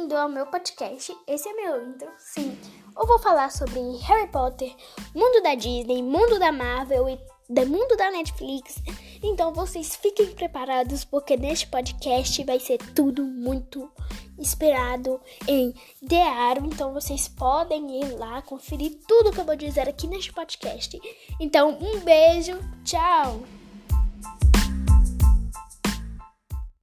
Bem-vindo ao meu podcast. Esse é meu intro. Sim, eu vou falar sobre Harry Potter, mundo da Disney, mundo da Marvel e do mundo da Netflix. Então vocês fiquem preparados porque neste podcast vai ser tudo muito inspirado em The Arrow. Então vocês podem ir lá conferir tudo que eu vou dizer aqui neste podcast. Então um beijo, tchau.